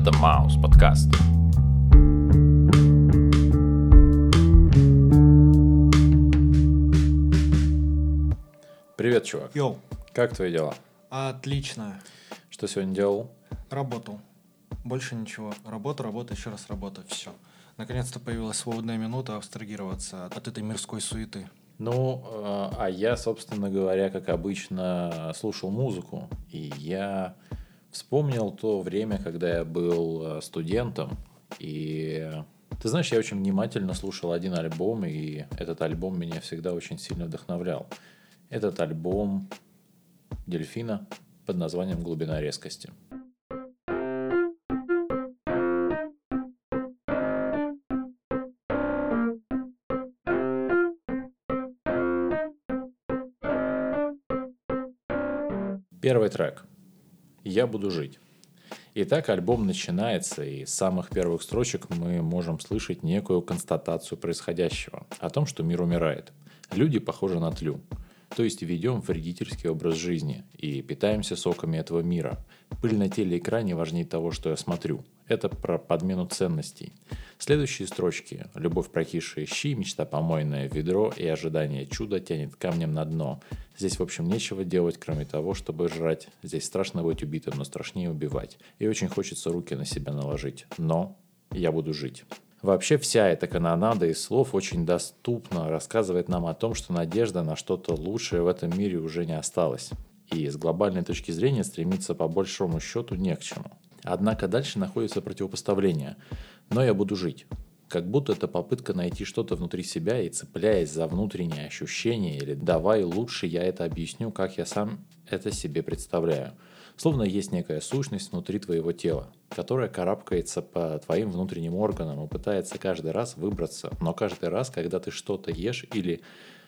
Это Маус подкаст. Привет, чувак. Йоу, Как твои дела? отлично. Что сегодня делал? Работал. Больше ничего. Работа, работа, еще раз работа. Все. Наконец-то появилась свободная минута абстрагироваться от этой мирской суеты. Ну, э, а я, собственно говоря, как обычно, слушал музыку. И я вспомнил то время, когда я был э, студентом. И ты знаешь, я очень внимательно слушал один альбом, и этот альбом меня всегда очень сильно вдохновлял. Этот альбом Дельфина под названием «Глубина резкости». Первый трек. «Я буду жить». Итак, альбом начинается, и с самых первых строчек мы можем слышать некую констатацию происходящего, о том, что мир умирает. Люди похожи на тлю, то есть ведем вредительский образ жизни и питаемся соками этого мира. Пыль на телеэкране важнее того, что я смотрю. Это про подмену ценностей. Следующие строчки. Любовь прокисшие щи, мечта помойное ведро и ожидание чуда тянет камнем на дно. Здесь, в общем, нечего делать, кроме того, чтобы жрать. Здесь страшно быть убитым, но страшнее убивать. И очень хочется руки на себя наложить. Но я буду жить. Вообще вся эта канонада из слов очень доступно рассказывает нам о том, что надежда на что-то лучшее в этом мире уже не осталась. И с глобальной точки зрения стремиться по большому счету не к чему. Однако дальше находится противопоставление. Но я буду жить. Как будто это попытка найти что-то внутри себя и цепляясь за внутренние ощущения или давай лучше я это объясню, как я сам это себе представляю. Словно есть некая сущность внутри твоего тела, которая карабкается по твоим внутренним органам и пытается каждый раз выбраться, но каждый раз, когда ты что-то ешь или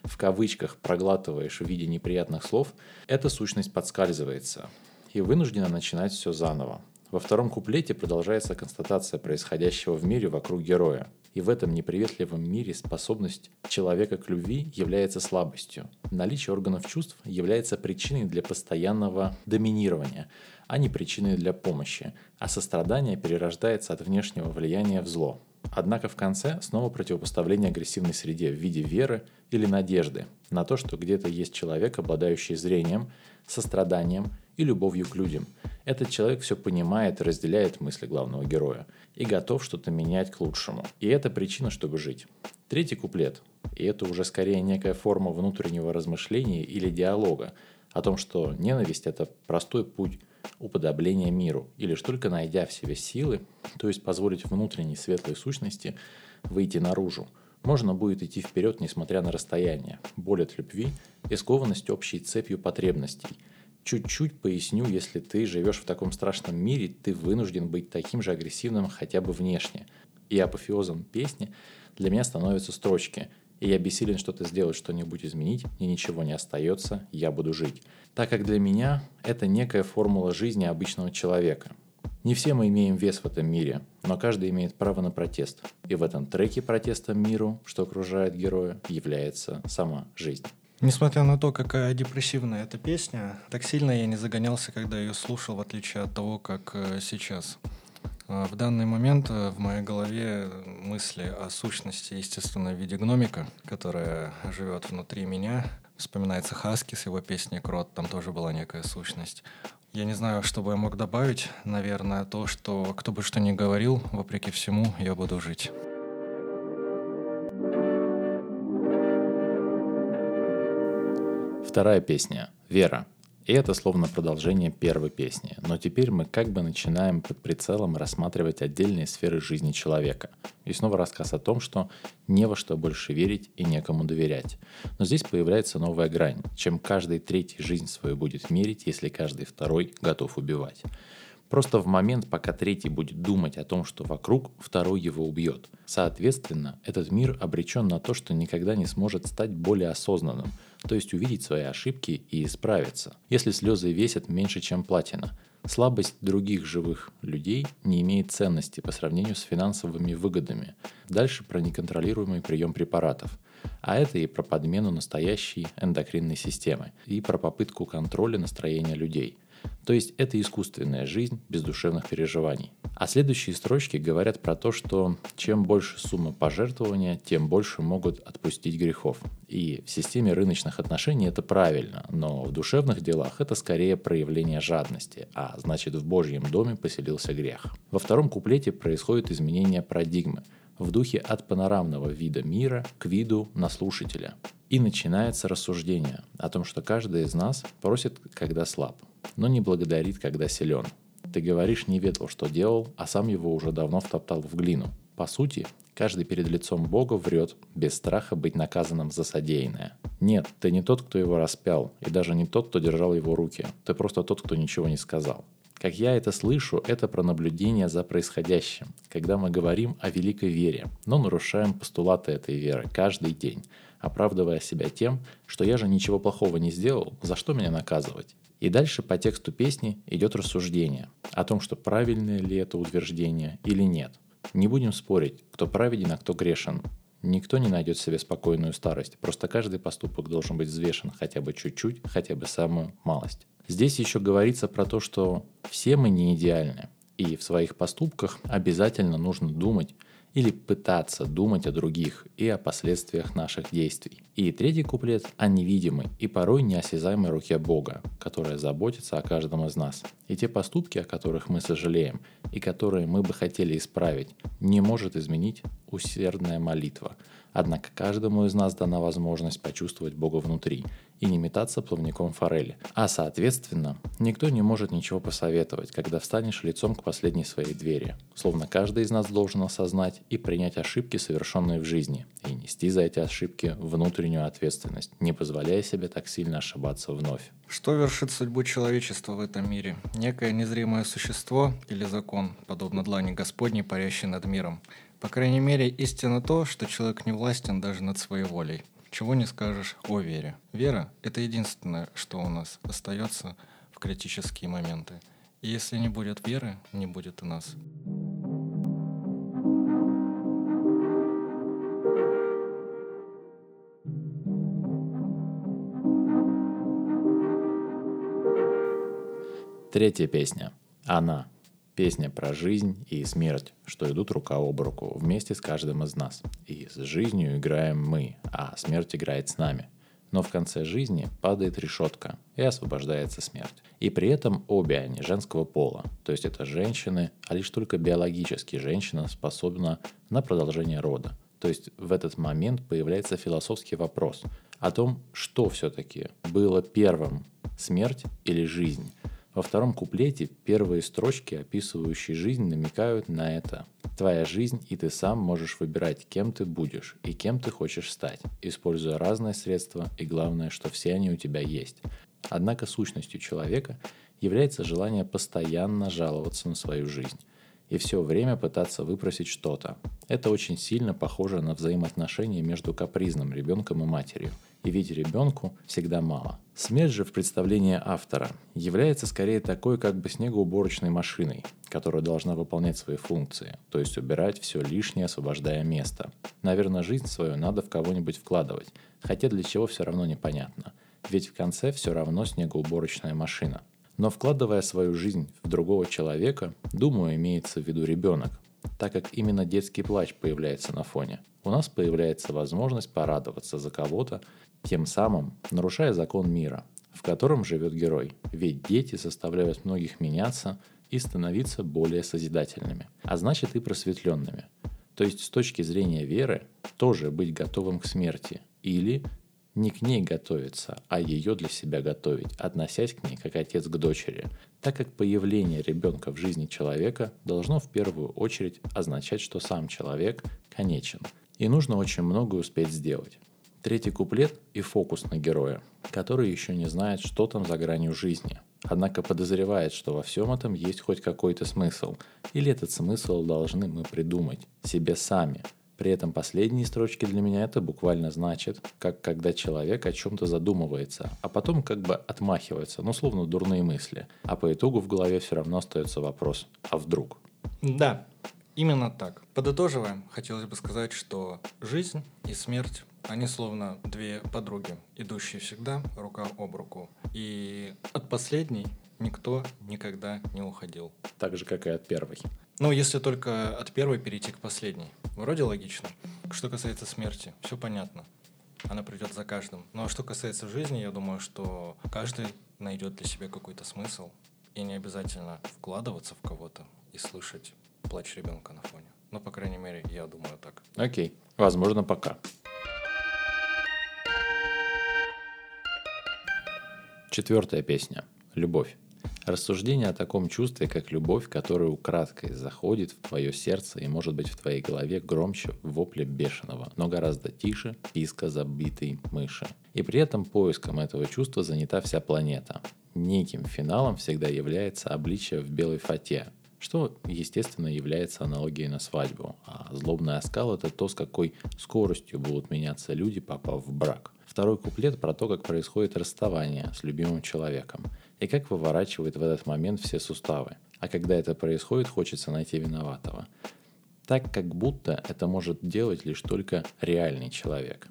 в кавычках проглатываешь в виде неприятных слов, эта сущность подскальзывается и вынуждена начинать все заново. Во втором куплете продолжается констатация происходящего в мире вокруг героя. И в этом неприветливом мире способность человека к любви является слабостью. Наличие органов чувств является причиной для постоянного доминирования, а не причиной для помощи. А сострадание перерождается от внешнего влияния в зло. Однако в конце снова противопоставление агрессивной среде в виде веры или надежды на то, что где-то есть человек, обладающий зрением, состраданием и любовью к людям. Этот человек все понимает и разделяет мысли главного героя и готов что-то менять к лучшему. И это причина, чтобы жить. Третий куплет. И это уже скорее некая форма внутреннего размышления или диалога о том, что ненависть – это простой путь уподобления миру, и лишь только найдя в себе силы, то есть позволить внутренней светлой сущности выйти наружу, можно будет идти вперед, несмотря на расстояние, боль от любви и скованность общей цепью потребностей – чуть-чуть поясню, если ты живешь в таком страшном мире, ты вынужден быть таким же агрессивным хотя бы внешне. И апофеозом песни для меня становятся строчки «И я бессилен что-то сделать, что-нибудь изменить, мне ничего не остается, я буду жить». Так как для меня это некая формула жизни обычного человека. Не все мы имеем вес в этом мире, но каждый имеет право на протест. И в этом треке протеста миру, что окружает героя, является сама жизнь. Несмотря на то, какая депрессивная эта песня, так сильно я не загонялся, когда ее слушал, в отличие от того, как э, сейчас. А В данный момент э, в моей голове мысли о сущности, естественно, в виде гномика, которая живет внутри меня. Вспоминается Хаски с его песней «Крот», там тоже была некая сущность. Я не знаю, что бы я мог добавить. Наверное, то, что кто бы что ни говорил, вопреки всему, я буду жить. Вторая песня «Вера». И это словно продолжение первой песни, но теперь мы как бы начинаем под прицелом рассматривать отдельные сферы жизни человека. И снова рассказ о том, что не во что больше верить и некому доверять. Но здесь появляется новая грань, чем каждый третий жизнь свою будет мерить, если каждый второй готов убивать. Просто в момент, пока третий будет думать о том, что вокруг, второй его убьет. Соответственно, этот мир обречен на то, что никогда не сможет стать более осознанным, то есть увидеть свои ошибки и исправиться. Если слезы весят меньше, чем платина, слабость других живых людей не имеет ценности по сравнению с финансовыми выгодами. Дальше про неконтролируемый прием препаратов. А это и про подмену настоящей эндокринной системы, и про попытку контроля настроения людей – То есть это искусственная жизнь без душевных переживаний. А следующие строчки говорят про то, что чем больше сумма пожертвования, тем больше могут отпустить грехов. И в системе рыночных отношений это правильно, но в душевных делах это скорее проявление жадности, а значит в Божьем доме поселился грех. Во втором куплете происходит изменение парадигмы в духе от панорамного вида мира к виду на слушателя. И начинается рассуждение о том, что каждый из нас просит, когда слаб, но не благодарит, когда силен. Ты говоришь, не ведал, что делал, а сам его уже давно втоптал в глину. По сути, каждый перед лицом Бога врет, без страха быть наказанным за содеянное. Нет, ты не тот, кто его распял, и даже не тот, кто держал его руки. Ты просто тот, кто ничего не сказал. Как я это слышу, это про наблюдение за происходящим, когда мы говорим о великой вере, но нарушаем постулаты этой веры каждый день, оправдывая себя тем, что я же ничего плохого не сделал, за что меня наказывать. И дальше по тексту песни идет рассуждение о том, что правильное ли это утверждение или нет. Не будем спорить, кто праведен, а кто грешен. Никто не найдет себе спокойную старость, просто каждый поступок должен быть взвешен хотя бы чуть-чуть, хотя бы самую малость. Здесь еще говорится про то, что все мы не идеальны, и в своих поступках обязательно нужно думать или пытаться думать о других и о последствиях наших действий. И третий куплет о невидимой и порой неосязаемой руке Бога, которая заботится о каждом из нас. И те поступки, о которых мы сожалеем и которые мы бы хотели исправить, не может изменить усердная молитва. Однако каждому из нас дана возможность почувствовать Бога внутри и не метаться плавником форели. А соответственно, никто не может ничего посоветовать, когда встанешь лицом к последней своей двери. Словно каждый из нас должен осознать и принять ошибки, совершенные в жизни, и нести за эти ошибки внутреннюю ответственность, не позволяя себе так сильно ошибаться вновь. Что вершит судьбу человечества в этом мире? Некое незримое существо или закон, подобно длани Господней, парящей над миром? По крайней мере, истина то, что человек не властен даже над своей волей чего не скажешь о вере. Вера – это единственное, что у нас остается в критические моменты. И если не будет веры, не будет и нас. Третья песня. Она. Песня про жизнь и смерть, что идут рука об руку вместе с каждым из нас. И с жизнью играем мы, а смерть играет с нами. Но в конце жизни падает решетка и освобождается смерть. И при этом обе они женского пола. То есть это женщины, а лишь только биологически женщина способна на продолжение рода. То есть в этот момент появляется философский вопрос о том, что все-таки было первым, смерть или жизнь. Во втором куплете первые строчки, описывающие жизнь, намекают на это. Твоя жизнь, и ты сам можешь выбирать, кем ты будешь и кем ты хочешь стать, используя разные средства, и главное, что все они у тебя есть. Однако сущностью человека является желание постоянно жаловаться на свою жизнь и все время пытаться выпросить что-то. Это очень сильно похоже на взаимоотношения между капризным ребенком и матерью. И ведь ребенку всегда мало. Смерть же в представлении автора является скорее такой как бы снегоуборочной машиной, которая должна выполнять свои функции, то есть убирать все лишнее, освобождая место. Наверное, жизнь свою надо в кого-нибудь вкладывать, хотя для чего все равно непонятно. Ведь в конце все равно снегоуборочная машина – но вкладывая свою жизнь в другого человека, думаю, имеется в виду ребенок, так как именно детский плач появляется на фоне. У нас появляется возможность порадоваться за кого-то, тем самым нарушая закон мира, в котором живет герой. Ведь дети заставляют многих меняться и становиться более созидательными, а значит и просветленными. То есть с точки зрения веры тоже быть готовым к смерти или не к ней готовиться, а ее для себя готовить, относясь к ней как отец к дочери, так как появление ребенка в жизни человека должно в первую очередь означать, что сам человек конечен, и нужно очень многое успеть сделать. Третий куплет и фокус на героя, который еще не знает, что там за гранью жизни, однако подозревает, что во всем этом есть хоть какой-то смысл, или этот смысл должны мы придумать себе сами – при этом последние строчки для меня это буквально значит, как когда человек о чем-то задумывается, а потом как бы отмахивается, ну словно дурные мысли. А по итогу в голове все равно остается вопрос, а вдруг? Да, именно так. Подытоживая, хотелось бы сказать, что жизнь и смерть они словно две подруги, идущие всегда рука об руку. И от последней никто никогда не уходил. Так же, как и от первой. Ну, если только от первой перейти к последней. Вроде логично. Что касается смерти, все понятно. Она придет за каждым. Ну а что касается жизни, я думаю, что каждый найдет для себя какой-то смысл. И не обязательно вкладываться в кого-то и слышать плач ребенка на фоне. Ну, по крайней мере, я думаю так. Окей. Возможно, пока. Четвертая песня. Любовь. Рассуждение о таком чувстве, как любовь, которая украдкой заходит в твое сердце и может быть в твоей голове громче вопля бешеного, но гораздо тише писка забитой мыши. И при этом поиском этого чувства занята вся планета. Неким финалом всегда является обличие в белой фате, что, естественно, является аналогией на свадьбу. А злобный оскал – это то, с какой скоростью будут меняться люди, попав в брак. Второй куплет про то, как происходит расставание с любимым человеком и как выворачивает в этот момент все суставы. А когда это происходит, хочется найти виноватого. Так как будто это может делать лишь только реальный человек.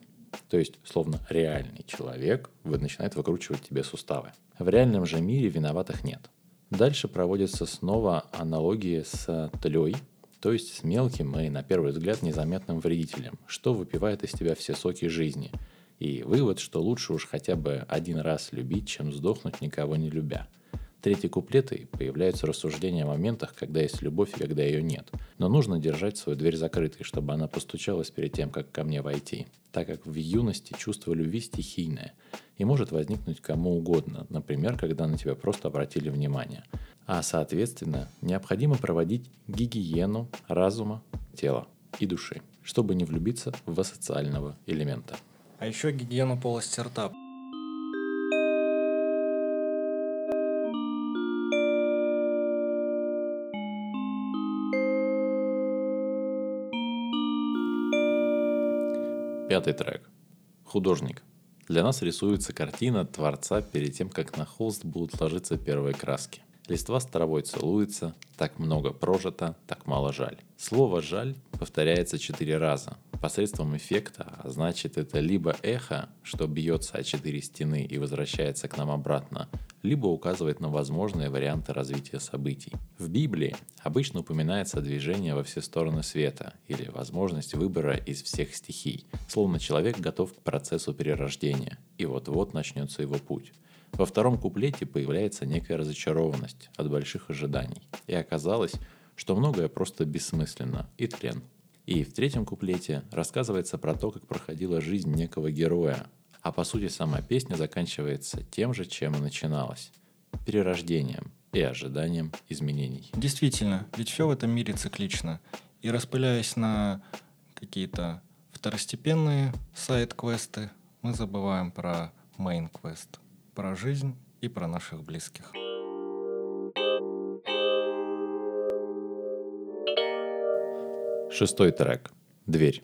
То есть, словно реальный человек начинает выкручивать тебе суставы. В реальном же мире виноватых нет. Дальше проводятся снова аналогии с тлей, то есть с мелким и, на первый взгляд, незаметным вредителем, что выпивает из тебя все соки жизни. И вывод, что лучше уж хотя бы один раз любить, чем сдохнуть никого не любя – Третий куплет и появляются рассуждения о моментах, когда есть любовь и когда ее нет. Но нужно держать свою дверь закрытой, чтобы она постучалась перед тем, как ко мне войти. Так как в юности чувство любви стихийное и может возникнуть кому угодно, например, когда на тебя просто обратили внимание. А соответственно, необходимо проводить гигиену разума, тела и души, чтобы не влюбиться в асоциального элемента. А еще гигиену полости рта, Пятый трек. Художник. Для нас рисуется картина Творца перед тем, как на холст будут ложиться первые краски. Листва с травой целуется, так много прожито, так мало жаль. Слово «жаль» повторяется четыре раза, посредством эффекта, а значит это либо эхо, что бьется о четыре стены и возвращается к нам обратно, либо указывает на возможные варианты развития событий. В Библии обычно упоминается движение во все стороны света или возможность выбора из всех стихий, словно человек готов к процессу перерождения, и вот-вот начнется его путь. Во втором куплете появляется некая разочарованность от больших ожиданий, и оказалось, что многое просто бессмысленно и тлен. И в третьем куплете рассказывается про то, как проходила жизнь некого героя, а по сути сама песня заканчивается тем же, чем и начиналась – перерождением и ожиданием изменений. Действительно, ведь все в этом мире циклично. И распыляясь на какие-то второстепенные сайт-квесты, мы забываем про main quest, про жизнь и про наших близких. Шестой трек. Дверь.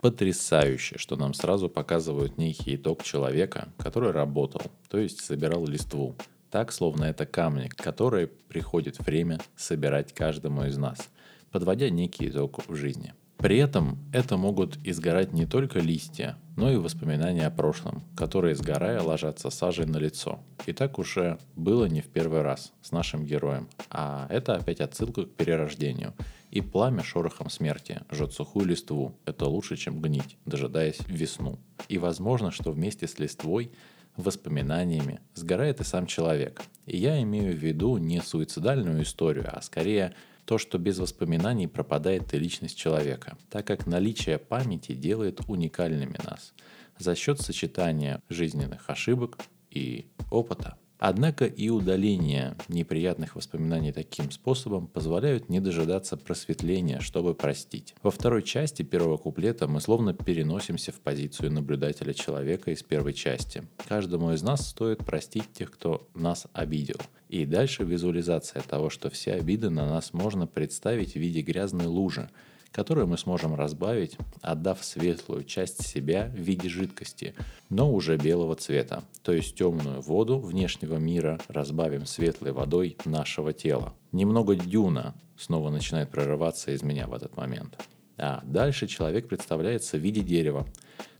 Потрясающе, что нам сразу показывают некий итог человека, который работал, то есть собирал листву. Так, словно это камни, которые приходит время собирать каждому из нас, подводя некий итог в жизни. При этом это могут сгорать не только листья, но и воспоминания о прошлом, которые, сгорая, ложатся сажей на лицо. И так уже было не в первый раз с нашим героем, а это опять отсылка к перерождению. И пламя шорохом смерти жжет сухую листву. Это лучше, чем гнить, дожидаясь весну. И возможно, что вместе с листвой воспоминаниями сгорает и сам человек. И я имею в виду не суицидальную историю, а скорее то, что без воспоминаний пропадает и личность человека, так как наличие памяти делает уникальными нас за счет сочетания жизненных ошибок и опыта. Однако и удаление неприятных воспоминаний таким способом позволяют не дожидаться просветления, чтобы простить. Во второй части первого куплета мы словно переносимся в позицию наблюдателя человека из первой части. Каждому из нас стоит простить тех, кто нас обидел. И дальше визуализация того, что все обиды на нас можно представить в виде грязной лужи, которую мы сможем разбавить, отдав светлую часть себя в виде жидкости, но уже белого цвета, то есть темную воду внешнего мира разбавим светлой водой нашего тела. Немного дюна снова начинает прорываться из меня в этот момент. А дальше человек представляется в виде дерева,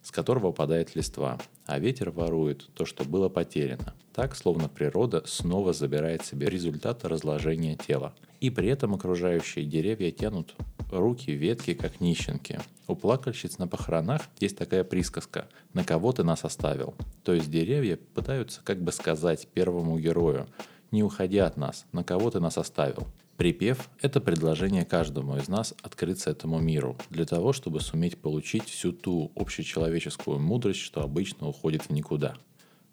с которого падает листва, а ветер ворует то, что было потеряно. Так, словно природа снова забирает себе результаты разложения тела. И при этом окружающие деревья тянут руки, ветки, как нищенки. У плакальщиц на похоронах есть такая присказка «на кого ты нас оставил?». То есть деревья пытаются как бы сказать первому герою «не уходи от нас, на кого ты нас оставил?». Припев – это предложение каждому из нас открыться этому миру, для того, чтобы суметь получить всю ту общечеловеческую мудрость, что обычно уходит в никуда.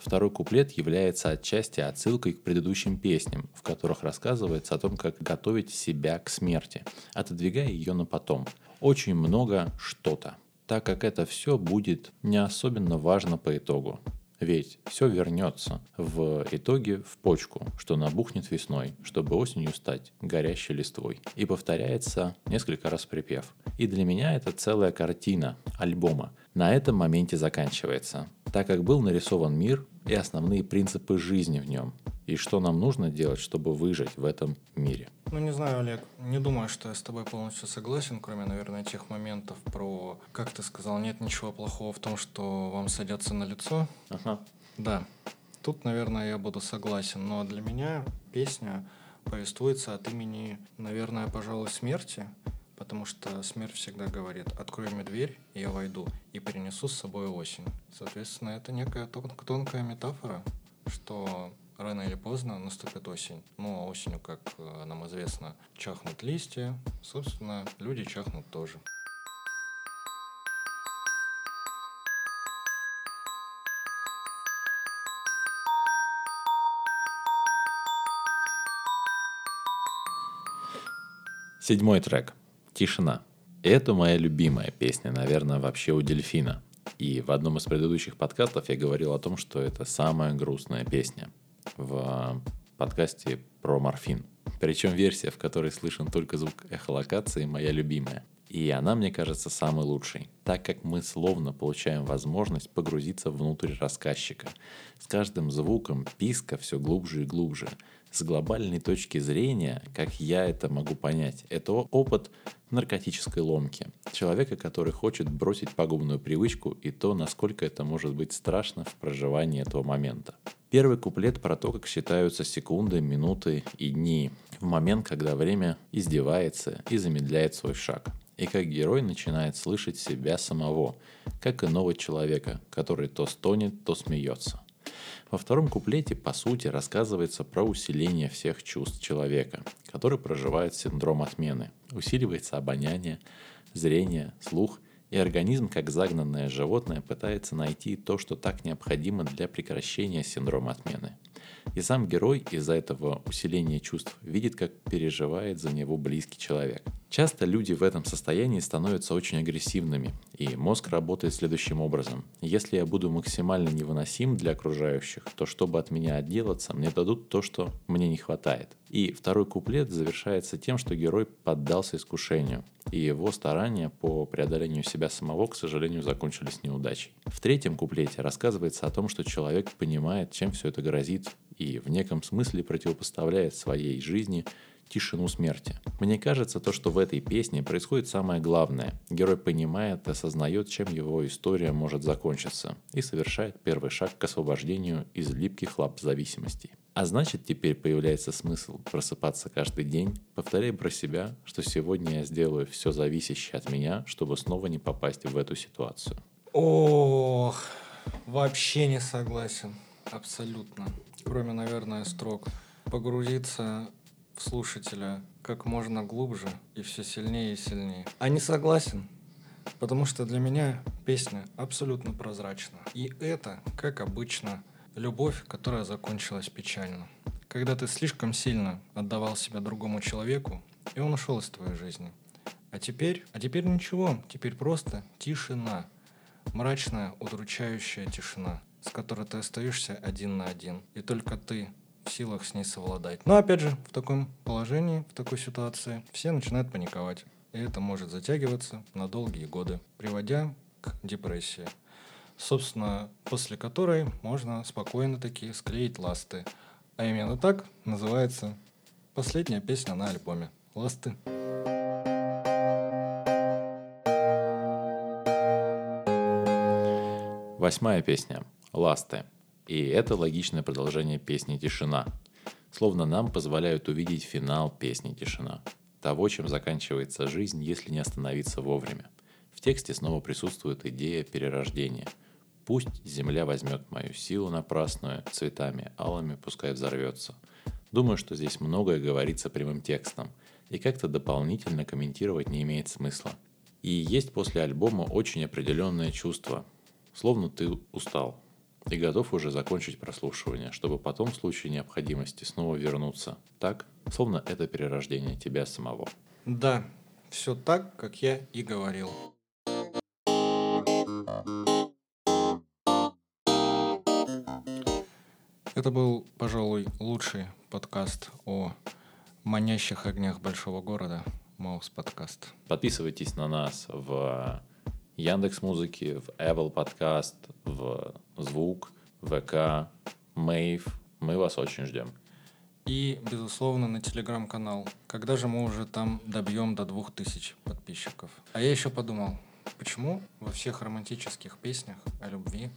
Второй куплет является отчасти отсылкой к предыдущим песням, в которых рассказывается о том, как готовить себя к смерти, отодвигая ее на потом. Очень много что-то, так как это все будет не особенно важно по итогу. Ведь все вернется в итоге в почку, что набухнет весной, чтобы осенью стать горящей листвой. И повторяется несколько раз припев. И для меня это целая картина альбома. На этом моменте заканчивается, так как был нарисован мир и основные принципы жизни в нем, и что нам нужно делать, чтобы выжить в этом мире. Ну, не знаю, Олег, не думаю, что я с тобой полностью согласен, кроме, наверное, тех моментов про, как ты сказал, нет ничего плохого в том, что вам садятся на лицо. Ага. Да, тут, наверное, я буду согласен, но для меня песня повествуется от имени, наверное, пожалуй, смерти, потому что смерть всегда говорит «открой мне дверь, я войду, и перенесу с собой осень». Соответственно, это некая тонкая метафора, что рано или поздно наступит осень. Ну, а осенью, как э, нам известно, чахнут листья. Собственно, люди чахнут тоже. Седьмой трек. Тишина. Это моя любимая песня, наверное, вообще у Дельфина. И в одном из предыдущих подкастов я говорил о том, что это самая грустная песня в подкасте про морфин. Причем версия, в которой слышен только звук эхолокации, моя любимая. И она, мне кажется, самой лучшей, так как мы словно получаем возможность погрузиться внутрь рассказчика. С каждым звуком писка все глубже и глубже. С глобальной точки зрения, как я это могу понять, это опыт наркотической ломки. Человека, который хочет бросить пагубную привычку и то, насколько это может быть страшно в проживании этого момента. Первый куплет про то, как считаются секунды, минуты и дни в момент, когда время издевается и замедляет свой шаг. И как герой начинает слышать себя самого, как иного человека, который то стонет, то смеется. Во втором куплете, по сути, рассказывается про усиление всех чувств человека, который проживает синдром отмены. Усиливается обоняние, зрение, слух, и организм, как загнанное животное, пытается найти то, что так необходимо для прекращения синдрома отмены. И сам герой из-за этого усиления чувств видит, как переживает за него близкий человек. Часто люди в этом состоянии становятся очень агрессивными, и мозг работает следующим образом. Если я буду максимально невыносим для окружающих, то чтобы от меня отделаться, мне дадут то, что мне не хватает. И второй куплет завершается тем, что герой поддался искушению, и его старания по преодолению себя самого, к сожалению, закончились неудачей. В третьем куплете рассказывается о том, что человек понимает, чем все это грозит, и в неком смысле противопоставляет своей жизни тишину смерти. Мне кажется, то, что в этой песне происходит самое главное. Герой понимает и осознает, чем его история может закончиться, и совершает первый шаг к освобождению из липких лап зависимостей. А значит, теперь появляется смысл просыпаться каждый день, повторяя про себя, что сегодня я сделаю все зависящее от меня, чтобы снова не попасть в эту ситуацию. Ох, вообще не согласен. Абсолютно. Кроме, наверное, строк. Погрузиться в слушателя как можно глубже и все сильнее и сильнее. А не согласен, потому что для меня песня абсолютно прозрачна. И это, как обычно, любовь, которая закончилась печально. Когда ты слишком сильно отдавал себя другому человеку, и он ушел из твоей жизни. А теперь, а теперь ничего, теперь просто тишина. Мрачная, удручающая тишина, с которой ты остаешься один на один. И только ты в силах с ней совладать. Но опять же, в таком положении, в такой ситуации, все начинают паниковать. И это может затягиваться на долгие годы, приводя к депрессии. Собственно, после которой можно спокойно таки склеить ласты. А именно так называется последняя песня на альбоме «Ласты». Восьмая песня «Ласты». И это логичное продолжение песни «Тишина». Словно нам позволяют увидеть финал песни «Тишина». Того, чем заканчивается жизнь, если не остановиться вовремя. В тексте снова присутствует идея перерождения. Пусть земля возьмет мою силу напрасную, цветами алыми пускай взорвется. Думаю, что здесь многое говорится прямым текстом, и как-то дополнительно комментировать не имеет смысла. И есть после альбома очень определенное чувство, словно ты устал, и готов уже закончить прослушивание, чтобы потом в случае необходимости снова вернуться. Так, словно это перерождение тебя самого. Да, все так, как я и говорил. Это был, пожалуй, лучший подкаст о манящих огнях большого города. Маус подкаст. Подписывайтесь на нас в Яндекс Музыки, в Apple Podcast, в Звук, ВК, Мейв. Мы вас очень ждем. И, безусловно, на телеграм-канал. Когда же мы уже там добьем до двух тысяч подписчиков? А я еще подумал, почему во всех романтических песнях о любви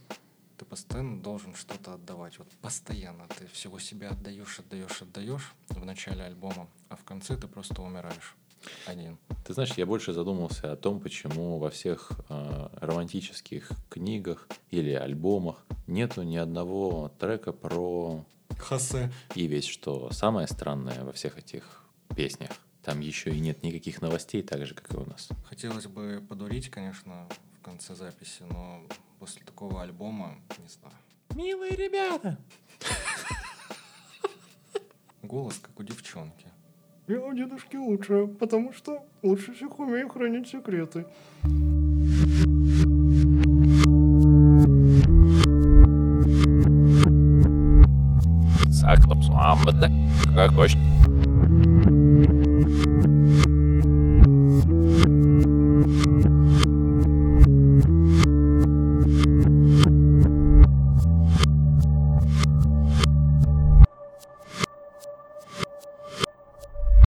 ты постоянно должен что-то отдавать. Вот постоянно ты всего себя отдаешь, отдаешь, отдаешь в начале альбома, а в конце ты просто умираешь один. Ты знаешь, я больше задумался о том, почему во всех э, романтических книгах или альбомах нету ни одного трека про Хосе. И ведь что самое странное во всех этих песнях, там еще и нет никаких новостей, так же, как и у нас. Хотелось бы подурить, конечно, в конце записи, но после такого альбома, не знаю. Милые ребята! Голос, как у девчонки. Я у дедушки лучше, потому что лучше всех умею хранить секреты. Саклапсуамбада, как хочешь.